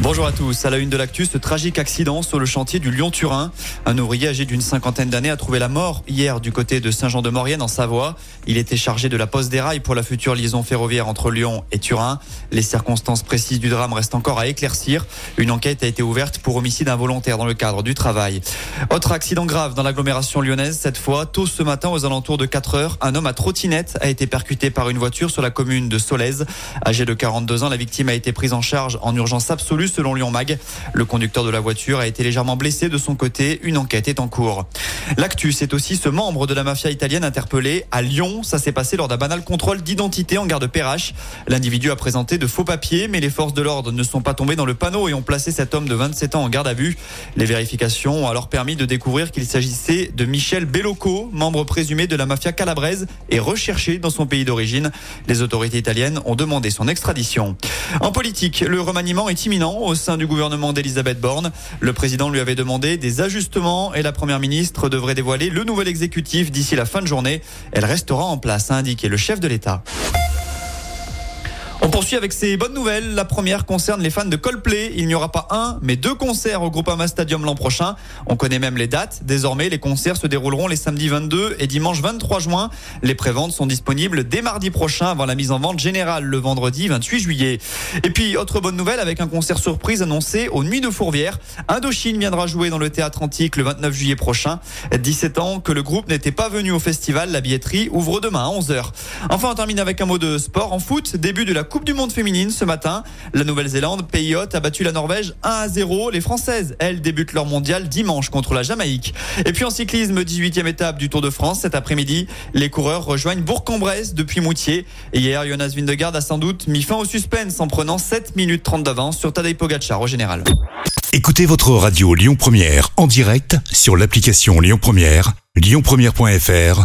Bonjour à tous. À la une de l'actu, ce tragique accident sur le chantier du Lyon-Turin. Un ouvrier âgé d'une cinquantaine d'années a trouvé la mort hier du côté de Saint-Jean-de-Maurienne en Savoie. Il était chargé de la poste des rails pour la future liaison ferroviaire entre Lyon et Turin. Les circonstances précises du drame restent encore à éclaircir. Une enquête a été ouverte pour homicide involontaire dans le cadre du travail. Autre accident grave dans l'agglomération lyonnaise. Cette fois, tôt ce matin, aux alentours de 4 heures, un homme à trottinette a été percuté par une voiture sur la commune de Solèze. Âgé de 42 ans, la victime a été prise en charge en urgence absolue selon Lyon Mag. Le conducteur de la voiture a été légèrement blessé de son côté. Une enquête est en cours. L'actu, c'est aussi ce membre de la mafia italienne interpellé à Lyon. Ça s'est passé lors d'un banal contrôle d'identité en gare de Perrache. L'individu a présenté de faux papiers, mais les forces de l'ordre ne sont pas tombées dans le panneau et ont placé cet homme de 27 ans en garde à vue. Les vérifications ont alors permis de découvrir qu'il s'agissait de Michel Bellocco, membre présumé de la mafia calabraise et recherché dans son pays d'origine. Les autorités italiennes ont demandé son extradition. En politique, le remaniement est imminent au sein du gouvernement d'Elisabeth Borne. Le président lui avait demandé des ajustements et la première ministre devrait dévoiler le nouvel exécutif d'ici la fin de journée. Elle restera en place, a indiqué le chef de l'État. On poursuit avec ces bonnes nouvelles. La première concerne les fans de Coldplay. Il n'y aura pas un, mais deux concerts au Groupama Stadium l'an prochain. On connaît même les dates. Désormais, les concerts se dérouleront les samedis 22 et dimanche 23 juin. Les préventes sont disponibles dès mardi prochain avant la mise en vente générale le vendredi 28 juillet. Et puis, autre bonne nouvelle avec un concert surprise annoncé aux Nuits de Fourvière. Indochine viendra jouer dans le théâtre antique le 29 juillet prochain. 17 ans que le groupe n'était pas venu au festival. La billetterie ouvre demain à 11h. Enfin, on termine avec un mot de sport en foot. Début de la Coupe du Monde féminine ce matin. La Nouvelle-Zélande, pays a battu la Norvège 1 à 0. Les Françaises, elles, débutent leur mondial dimanche contre la Jamaïque. Et puis en cyclisme, 18e étape du Tour de France cet après-midi. Les coureurs rejoignent Bourg-en-Bresse depuis Moutier. Hier, Jonas Vindegaard a sans doute mis fin au suspense en prenant 7 minutes 30 d'avance sur Tadej Pogacar au général. Écoutez votre radio Lyon Première en direct sur l'application Lyon Première, lyonpremière.fr